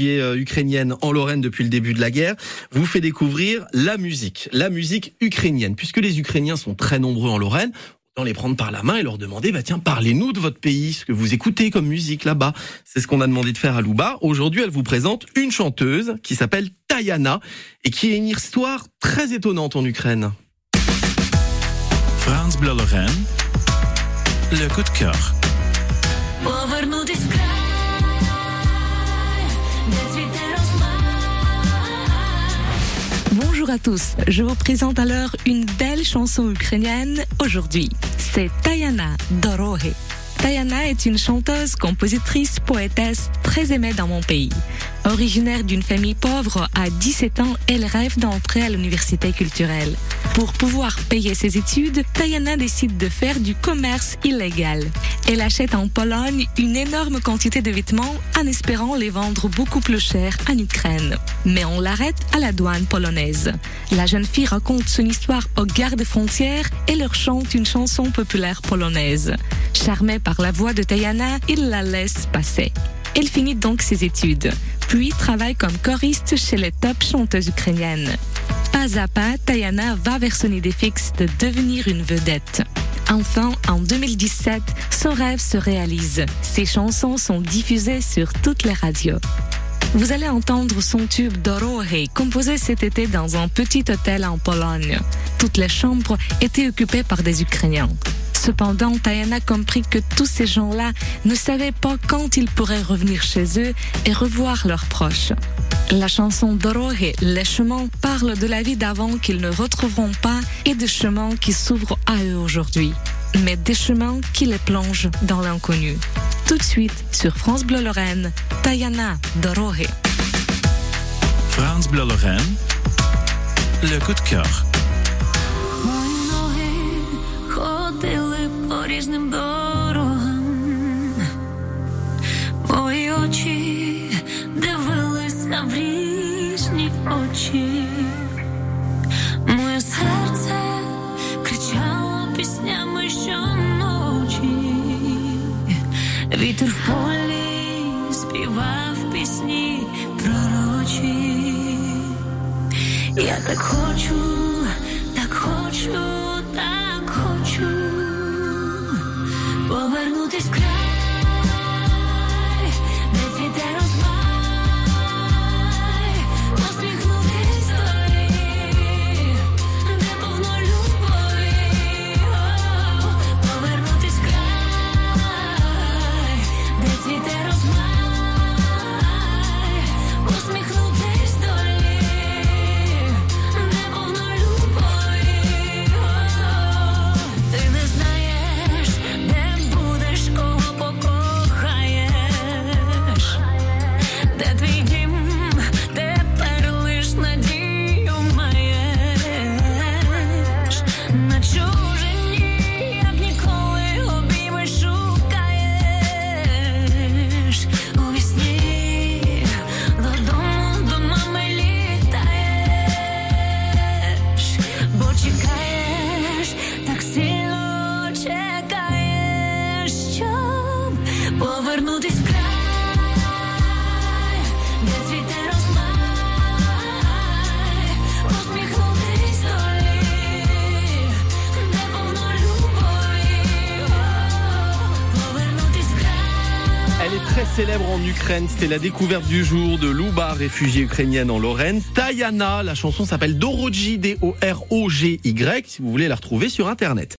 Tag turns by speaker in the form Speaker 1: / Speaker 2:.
Speaker 1: Euh, ukrainienne en Lorraine depuis le début de la guerre, vous fait découvrir la musique, la musique ukrainienne. Puisque les Ukrainiens sont très nombreux en Lorraine, autant les prendre par la main et leur demander, bah tiens, parlez-nous de votre pays, ce que vous écoutez comme musique là-bas. C'est ce qu'on a demandé de faire à Louba. Aujourd'hui, elle vous présente une chanteuse qui s'appelle Tayana et qui a une histoire très étonnante en Ukraine.
Speaker 2: France Bleu Lorraine, le coup de cœur.
Speaker 3: Bonjour à tous, je vous présente alors une belle chanson ukrainienne aujourd'hui. C'est Tayana Dorohe. Tayana est une chanteuse, compositrice, poétesse très aimée dans mon pays. Originaire d'une famille pauvre, à 17 ans, elle rêve d'entrer à l'université culturelle. Pour pouvoir payer ses études, Tayana décide de faire du commerce illégal. Elle achète en Pologne une énorme quantité de vêtements en espérant les vendre beaucoup plus cher en Ukraine. Mais on l'arrête à la douane polonaise. La jeune fille raconte son histoire aux gardes frontières et leur chante une chanson populaire polonaise. Charmé par la voix de Tayana, il la laisse passer. Elle finit donc ses études, puis travaille comme choriste chez les top chanteuses ukrainiennes. Pas à pas, Tayana va vers son idée fixe de devenir une vedette. Enfin, en 2017, son rêve se réalise. Ses chansons sont diffusées sur toutes les radios. Vous allez entendre son tube Dorohe, composé cet été dans un petit hôtel en Pologne. Toutes les chambres étaient occupées par des Ukrainiens. Cependant, Tayana compris que tous ces gens-là ne savaient pas quand ils pourraient revenir chez eux et revoir leurs proches. La chanson Dorohe, Les chemins, parle de la vie d'avant qu'ils ne retrouveront pas et des chemins qui s'ouvrent à eux aujourd'hui. Mais des chemins qui les plongent dans l'inconnu. Tout de suite, sur France Bleu Lorraine, Tayana Dorohe.
Speaker 2: France Bleu Lorraine, le coup de cœur.
Speaker 4: Вітер в полі співав пісні пророчі. Я так хочу, Not
Speaker 1: sure célèbre en Ukraine. C'était la découverte du jour de Louba, réfugiée ukrainienne en Lorraine. Tayana, la chanson s'appelle Doroji, D-O-R-O-G-Y, si vous voulez la retrouver sur Internet.